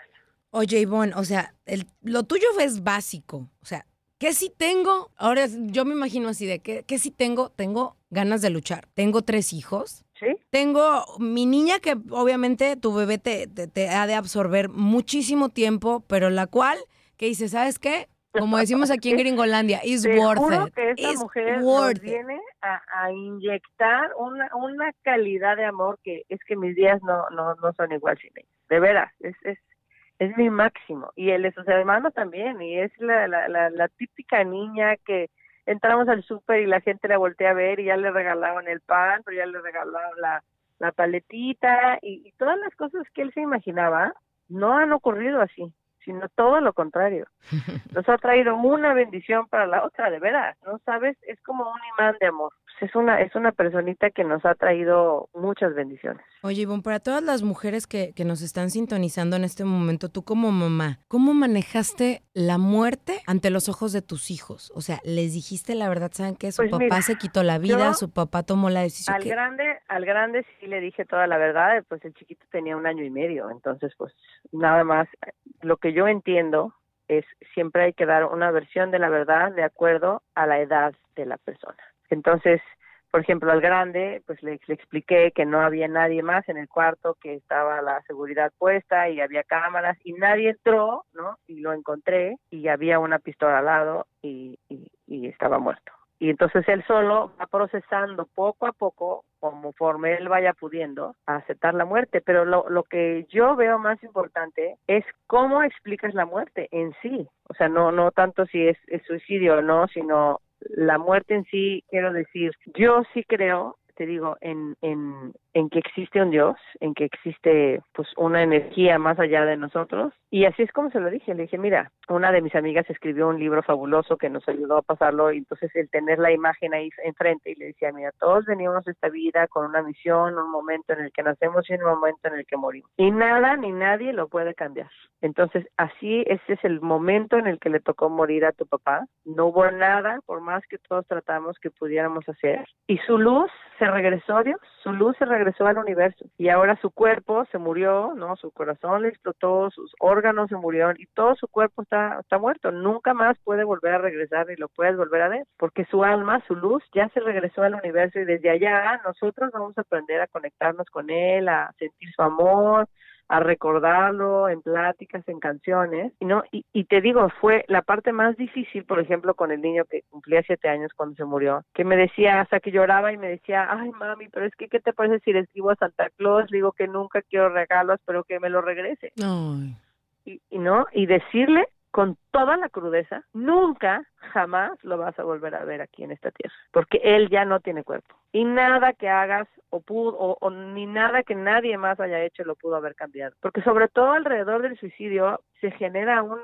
Oye, Ivonne, o sea, el, lo tuyo es básico, o sea, ¿qué si tengo? Ahora yo me imagino así de que, ¿qué si tengo? Tengo ganas de luchar. Tengo tres hijos. ¿Sí? Tengo mi niña que obviamente tu bebé te, te ha de absorber muchísimo tiempo, pero la cual que dice, ¿sabes qué? Como decimos aquí en Gringolandia, is worth juro it. que esta mujer viene a, inyectar una, una calidad de amor que es que mis días no, no, no son igual sin ella. De veras, es, es, es mi máximo. Y él es sus hermanos también. Y es la, la, la, típica niña que entramos al súper y la gente la voltea a ver y ya le regalaban el pan, pero ya le regalaron la, la paletita y todas las cosas que él se imaginaba no han ocurrido así sino todo lo contrario. Nos ha traído una bendición para la otra, de veras, ¿no sabes? Es como un imán de amor. Pues es una, es una personita que nos ha traído muchas bendiciones. Oye, Ivonne, para todas las mujeres que, que nos están sintonizando en este momento, tú como mamá, ¿cómo manejaste la muerte ante los ojos de tus hijos? O sea, les dijiste la verdad, ¿saben que Su pues papá se quitó la vida, su papá tomó la decisión. Al grande, al grande sí le dije toda la verdad, pues el chiquito tenía un año y medio, entonces pues nada más, lo que yo entiendo es siempre hay que dar una versión de la verdad de acuerdo a la edad de la persona. Entonces, por ejemplo, al grande, pues le, expliqué que no había nadie más en el cuarto, que estaba la seguridad puesta y había cámaras y nadie entró, ¿no? Y lo encontré y había una pistola al lado y, y, estaba muerto. Y entonces él solo va procesando poco a poco conforme él vaya pudiendo a aceptar la muerte, pero lo, lo que yo veo más importante es cómo explicas la muerte en sí, o sea, no no tanto si es, suicidio o no, sino la muerte en sí, quiero decir, yo sí creo te digo, en, en, en que existe un Dios, en que existe pues una energía más allá de nosotros. Y así es como se lo dije, le dije, mira, una de mis amigas escribió un libro fabuloso que nos ayudó a pasarlo y entonces el tener la imagen ahí enfrente y le decía, mira, todos venimos a esta vida con una misión, un momento en el que nacemos y un momento en el que morimos. Y nada ni nadie lo puede cambiar. Entonces, así ese es el momento en el que le tocó morir a tu papá. No hubo nada, por más que todos tratamos que pudiéramos hacer. Y su luz se regresó a Dios, su luz se regresó al universo y ahora su cuerpo se murió, ¿no? Su corazón le explotó, sus órganos se murieron y todo su cuerpo está, está muerto. Nunca más puede volver a regresar ni lo puedes volver a ver porque su alma, su luz ya se regresó al universo y desde allá nosotros vamos a aprender a conectarnos con él, a sentir su amor, a recordarlo en pláticas, en canciones, y no y, y, te digo fue la parte más difícil, por ejemplo, con el niño que cumplía siete años cuando se murió, que me decía hasta que lloraba y me decía, ay mami, pero es que qué te parece si le escribo a Santa Claus, digo que nunca quiero regalos, pero que me lo regrese. Ay. Y, y no y decirle con toda la crudeza, nunca, jamás lo vas a volver a ver aquí en esta tierra, porque él ya no tiene cuerpo. Y nada que hagas o, pudo, o, ni nada que nadie más haya hecho lo pudo haber cambiado. Porque sobre todo alrededor del suicidio se genera un,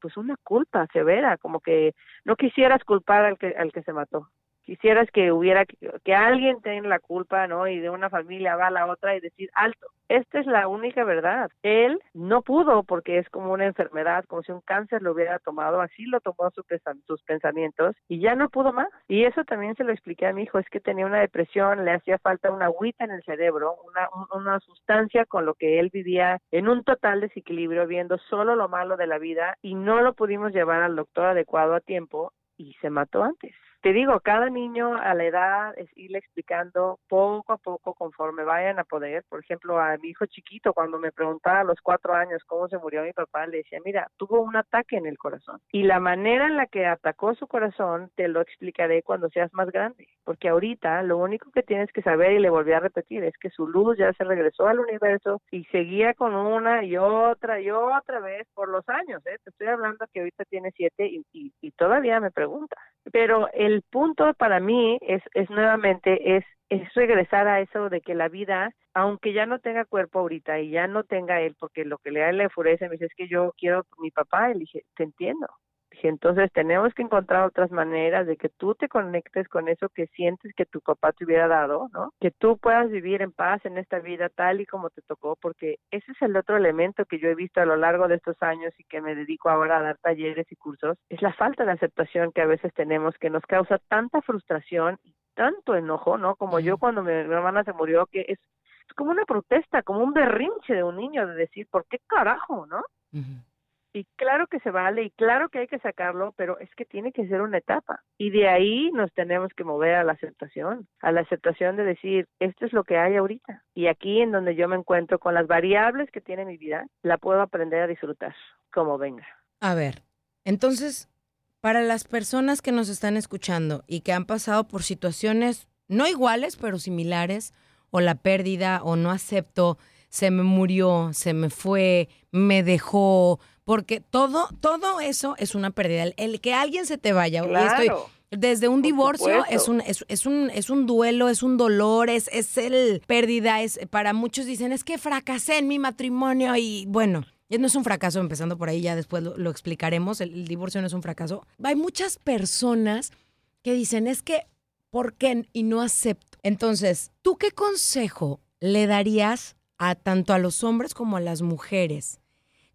pues una culpa severa, como que no quisieras culpar al que, al que se mató. Quisieras que hubiera, que alguien tenga la culpa, ¿no? Y de una familia va a la otra y decir, alto, esta es la única verdad. Él no pudo porque es como una enfermedad, como si un cáncer lo hubiera tomado, así lo tomó su, sus pensamientos y ya no pudo más. Y eso también se lo expliqué a mi hijo, es que tenía una depresión, le hacía falta una agüita en el cerebro, una, una sustancia con lo que él vivía en un total desequilibrio, viendo solo lo malo de la vida y no lo pudimos llevar al doctor adecuado a tiempo y se mató antes te digo, cada niño a la edad es irle explicando poco a poco conforme vayan a poder. Por ejemplo, a mi hijo chiquito, cuando me preguntaba a los cuatro años cómo se murió mi papá, le decía, mira, tuvo un ataque en el corazón. Y la manera en la que atacó su corazón te lo explicaré cuando seas más grande. Porque ahorita lo único que tienes que saber, y le volví a repetir, es que su luz ya se regresó al universo y seguía con una y otra y otra vez por los años. ¿eh? Te estoy hablando que ahorita tiene siete y, y, todavía me pregunta. Pero el punto para mí es, es nuevamente, es, es regresar a eso de que la vida, aunque ya no tenga cuerpo ahorita y ya no tenga él, porque lo que le da le enfurece, me dice, es que yo quiero mi papá, y le dije, te entiendo, Dije, entonces tenemos que encontrar otras maneras de que tú te conectes con eso que sientes que tu papá te hubiera dado, ¿no? Que tú puedas vivir en paz en esta vida tal y como te tocó, porque ese es el otro elemento que yo he visto a lo largo de estos años y que me dedico ahora a dar talleres y cursos, es la falta de aceptación que a veces tenemos que nos causa tanta frustración y tanto enojo, ¿no? Como yo cuando mi, mi hermana se murió, que es, es como una protesta, como un berrinche de un niño de decir, ¿por qué carajo, no? Uh -huh. Y claro que se vale y claro que hay que sacarlo, pero es que tiene que ser una etapa. Y de ahí nos tenemos que mover a la aceptación, a la aceptación de decir, esto es lo que hay ahorita. Y aquí en donde yo me encuentro con las variables que tiene mi vida, la puedo aprender a disfrutar como venga. A ver, entonces, para las personas que nos están escuchando y que han pasado por situaciones no iguales, pero similares, o la pérdida, o no acepto, se me murió, se me fue, me dejó, porque todo, todo eso es una pérdida. El, el que alguien se te vaya, claro. estoy, desde un divorcio es un, es, es, un, es un duelo, es un dolor, es, es el pérdida, es para muchos dicen, es que fracasé en mi matrimonio y bueno, no es un fracaso, empezando por ahí, ya después lo, lo explicaremos, el, el, divorcio no es un fracaso. Hay muchas personas que dicen, es que, ¿por qué? Y no acepto. Entonces, ¿tú qué consejo le darías a tanto a los hombres como a las mujeres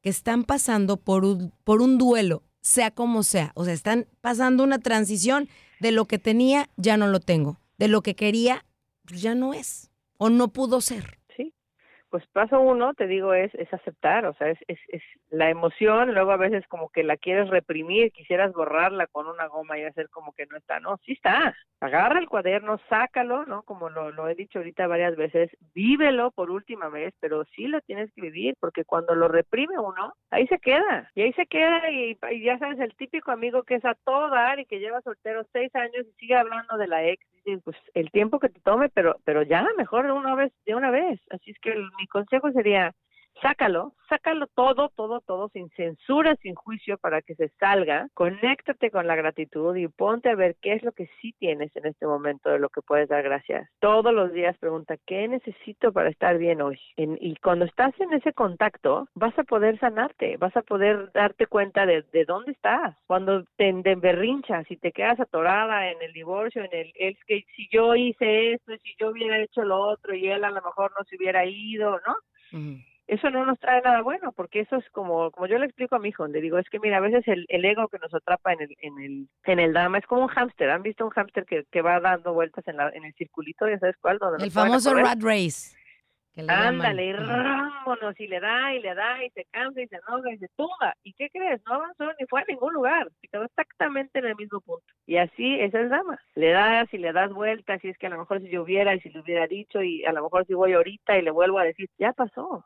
que están pasando por un, por un duelo, sea como sea? O sea, están pasando una transición de lo que tenía, ya no lo tengo. De lo que quería, pues ya no es. O no pudo ser. Pues paso uno, te digo, es, es aceptar, o sea, es, es, es la emoción, luego a veces como que la quieres reprimir, quisieras borrarla con una goma y hacer como que no está, no, sí está, agarra el cuaderno, sácalo, ¿no? Como lo, lo he dicho ahorita varias veces, vívelo por última vez, pero sí lo tienes que vivir, porque cuando lo reprime uno, ahí se queda, y ahí se queda, y, y ya sabes, el típico amigo que es a todo dar y que lleva soltero seis años y sigue hablando de la ex, pues el tiempo que te tome, pero pero ya mejor de una vez, de una vez. Así es que mi consejo sería sácalo, sácalo todo, todo, todo, sin censura, sin juicio, para que se salga, conéctate con la gratitud y ponte a ver qué es lo que sí tienes en este momento de lo que puedes dar gracias. Todos los días pregunta, ¿qué necesito para estar bien hoy? y cuando estás en ese contacto, vas a poder sanarte, vas a poder darte cuenta de, de dónde estás. Cuando te, berrinchas y te quedas atorada en el divorcio, en el, que si yo hice esto, si yo hubiera hecho lo otro y él a lo mejor no se hubiera ido, ¿no? Eso no nos trae nada bueno, porque eso es como, como yo le explico a mi hijo, le digo, es que mira, a veces el, el ego que nos atrapa en el, en el, en el drama es como un hámster, ¿han visto un hámster que, que va dando vueltas en, la, en el circulito, ya sabes cuál? Donde el famoso rat race. Ándale, y vámonos, y le da, y le da, y se cansa, y se enoja, y se tumba. ¿Y qué crees? No avanzó ni fue a ningún lugar, se quedó exactamente en el mismo punto. Y así es el drama. Le das y le das vueltas, y es que a lo mejor si yo hubiera, y si le hubiera dicho, y a lo mejor si voy ahorita y le vuelvo a decir, ya pasó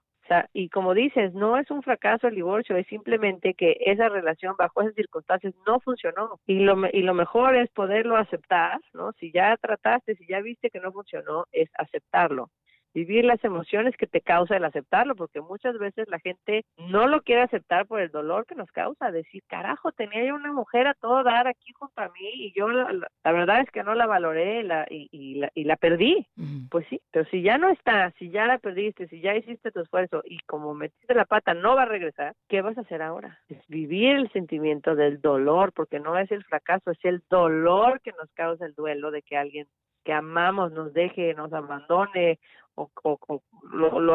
y como dices, no es un fracaso el divorcio, es simplemente que esa relación bajo esas circunstancias no funcionó. Y lo, y lo mejor es poderlo aceptar, ¿no? Si ya trataste, si ya viste que no funcionó, es aceptarlo vivir las emociones que te causa el aceptarlo, porque muchas veces la gente no lo quiere aceptar por el dolor que nos causa, decir, carajo, tenía yo una mujer a todo dar aquí junto a mí y yo la, verdad es que no la valoré la, y, y, la, y la perdí. Pues sí, pero si ya no está, si ya la perdiste, si ya hiciste tu esfuerzo y como metiste la pata no va a regresar, ¿qué vas a hacer ahora? Es vivir el sentimiento del dolor, porque no es el fracaso, es el dolor que nos causa el duelo de que alguien que amamos nos deje, nos abandone o,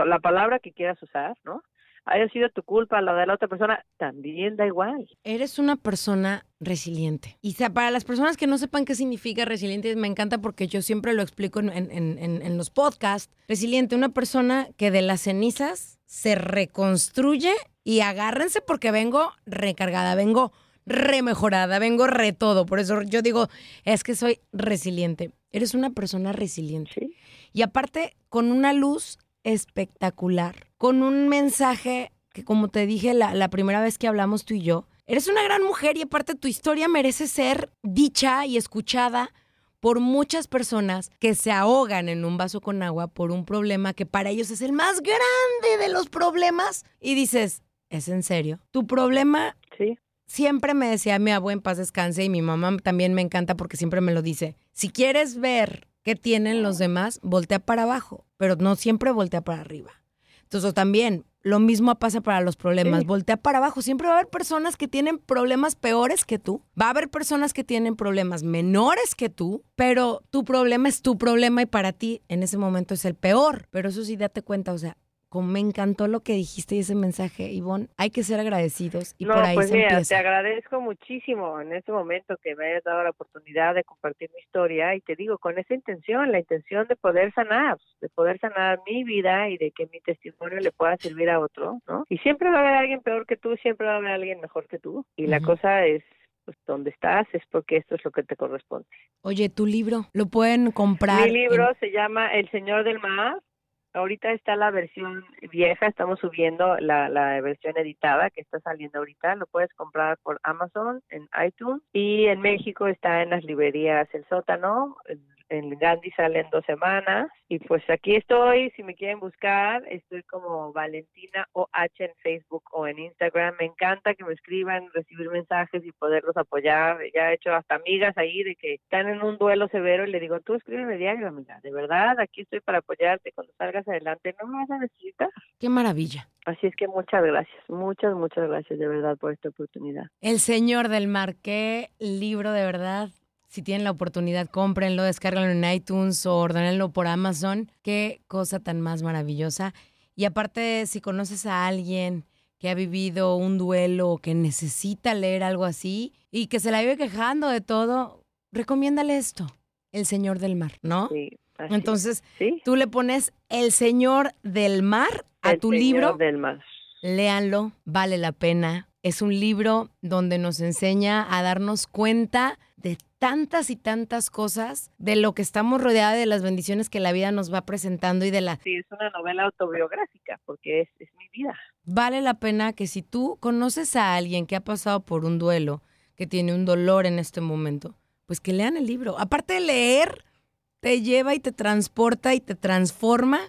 la palabra que quieras usar, ¿no? Haya sido tu culpa, la de la otra persona, también da igual. Eres una persona resiliente. Y para las personas que no sepan qué significa resiliente, me encanta porque yo siempre lo explico en, en, en los podcasts. Resiliente, una persona que de las cenizas se reconstruye y agárrense porque vengo recargada, vengo remejorada, vengo re todo. Por eso yo digo, es que soy resiliente. Eres una persona resiliente. Y aparte, con una luz espectacular, con un mensaje que como te dije la, la primera vez que hablamos tú y yo, eres una gran mujer y aparte tu historia merece ser dicha y escuchada por muchas personas que se ahogan en un vaso con agua por un problema que para ellos es el más grande de los problemas y dices, ¿es en serio? Tu problema sí siempre me decía mi abuelo en paz descanse y mi mamá también me encanta porque siempre me lo dice. Si quieres ver qué tienen los demás, voltea para abajo, pero no siempre voltea para arriba. Entonces también lo mismo pasa para los problemas, voltea para abajo. Siempre va a haber personas que tienen problemas peores que tú, va a haber personas que tienen problemas menores que tú, pero tu problema es tu problema y para ti en ese momento es el peor. Pero eso sí, date cuenta, o sea, me encantó lo que dijiste y ese mensaje, Ivonne. Hay que ser agradecidos y por ahí pues se mira, Te agradezco muchísimo en este momento que me hayas dado la oportunidad de compartir mi historia y te digo con esa intención, la intención de poder sanar, de poder sanar mi vida y de que mi testimonio le pueda servir a otro, ¿no? Y siempre va a haber alguien peor que tú, siempre va a haber alguien mejor que tú. Y la cosa es pues donde estás es porque esto es lo que te corresponde. Oye, tu libro, ¿lo pueden comprar? Mi libro se llama El Señor del Mar, ahorita está la versión vieja, estamos subiendo la, la versión editada que está saliendo ahorita, lo puedes comprar por Amazon, en iTunes y en México está en las librerías El Sótano, en Gandhi sale en dos semanas. Y pues aquí estoy, si me quieren buscar, estoy como Valentina OH en Facebook o en Instagram. Me encanta que me escriban, recibir mensajes y poderlos apoyar. Ya he hecho hasta amigas ahí de que están en un duelo severo y le digo, tú escríbeme diario, amiga. De verdad, aquí estoy para apoyarte cuando salgas adelante. No me vas a necesitar. Qué maravilla. Así es que muchas gracias, muchas, muchas gracias de verdad por esta oportunidad. El Señor del Mar, qué libro de verdad si tienen la oportunidad, cómprenlo, descárganlo en iTunes o ordenenlo por Amazon. Qué cosa tan más maravillosa. Y aparte, si conoces a alguien que ha vivido un duelo o que necesita leer algo así y que se la vive quejando de todo, recomiéndale esto, El Señor del Mar, ¿no? Sí. Así Entonces, ¿Sí? tú le pones El Señor del Mar a El tu Señor libro. del mar. Léanlo, vale la pena. Es un libro donde nos enseña a darnos cuenta de tantas y tantas cosas, de lo que estamos rodeados, de las bendiciones que la vida nos va presentando y de la... Sí, es una novela autobiográfica porque es, es mi vida. Vale la pena que si tú conoces a alguien que ha pasado por un duelo, que tiene un dolor en este momento, pues que lean el libro. Aparte de leer, te lleva y te transporta y te transforma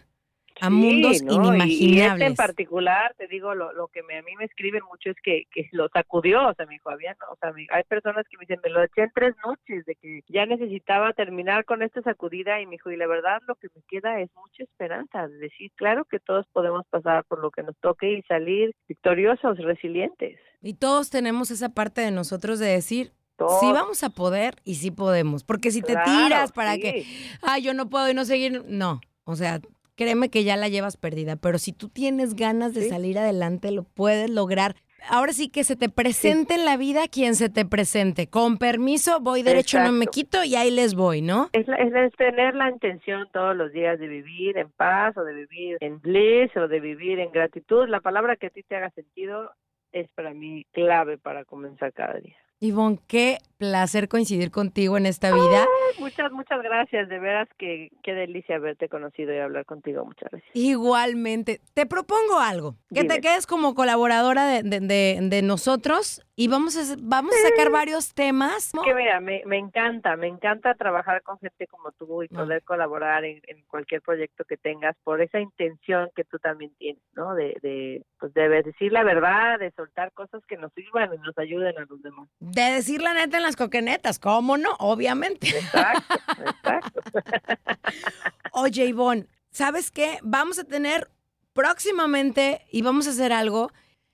a Sí, mundos ¿no? Y- inimaginables. Y, este en particular, te digo, lo, lo que me, a mí me escriben mucho es que, que lo sacudió, o sea, me dijo, había, o sea, me- hay personas que me dicen, me lo eché en tres noches, de que ya necesitaba terminar con esta sacudida, y me dijo, y la verdad lo que me queda es mucha esperanza, de decir, claro que todos podemos pasar por lo que nos toque y salir victoriosos, resilientes. Y todos tenemos esa parte de nosotros de decir, Todos. sí vamos a poder y sí podemos. Porque si te Claro, tiras para sí. que, ay, yo no puedo y no seguir, no. O sea, créeme que ya la llevas perdida. Pero si tú tienes ganas de Sí. salir adelante, lo puedes lograr. Ahora sí que se te presente en la vida quien se te presente. Con permiso, voy derecho, no me quito y ahí les voy, ¿no? Es, la- es, es tener la intención todos los días de vivir en paz o de vivir en bliss o de vivir en gratitud. La palabra que a ti te haga sentido es para mí clave para comenzar cada día. Ivonne, qué placer coincidir contigo en esta vida. Ay, muchas, muchas gracias. De veras que qué delicia haberte conocido y hablar contigo. Muchas gracias. Igualmente. Te propongo algo. Que te Dime. quedes como colaboradora de, de- de- de nosotros y vamos a, vamos a sacar varios temas. Que mira, me, me encanta, me encanta trabajar con gente como tú y Ah. poder colaborar en, en cualquier proyecto que tengas por esa intención que tú también tienes, ¿no? De, de, pues de decir la verdad, de soltar cosas que nos sirvan y nos ayuden a los demás. De decir la neta en las coquenetas, ¿cómo no? Obviamente. Exacto, exacto. Oye, Ivonne, ¿sabes qué? Vamos a tener próximamente y vamos a hacer algo.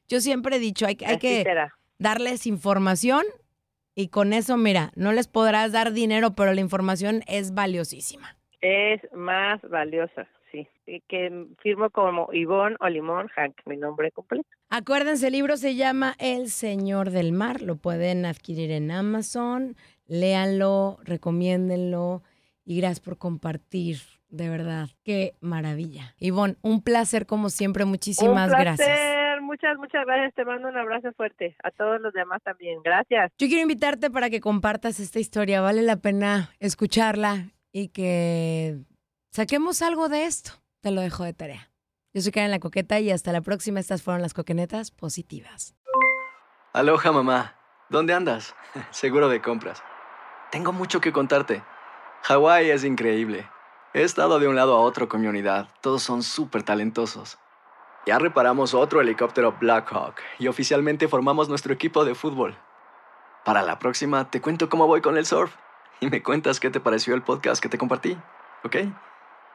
Yo siempre he dicho, hay, que- hay que será. darles información y con eso, mira, no les podrás dar dinero, pero la información es valiosísima. Es más valiosa, sí. Y que firmo como Ivonne Olimón Hank, mi nombre completo. Acuérdense, el libro se llama El Señor del Mar. Lo pueden adquirir en Amazon. Léanlo, recomiéndenlo. Y gracias por compartir, de verdad. Qué maravilla. Ivonne, un placer como siempre. Muchísimas Un gracias. placer, Muchas, muchas gracias. Te mando un abrazo fuerte. A todos los demás también. Gracias. Yo quiero invitarte para que compartas esta historia. Vale la pena escucharla y que saquemos algo de esto. Te lo dejo de tarea. Yo soy Karen La Coqueta y hasta la próxima. Estas fueron las coquenetas positivas. Aloha mamá, ¿dónde andas? Seguro de compras. Tengo mucho que contarte. Hawái es increíble. He estado de un lado a otro con mi unidad. Todos son súper talentosos. Ya reparamos otro helicóptero Blackhawk y oficialmente formamos nuestro equipo de fútbol. Para la próxima te cuento cómo voy con el surf y me cuentas qué te pareció el podcast que te compartí, ¿ok?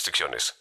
restricciones.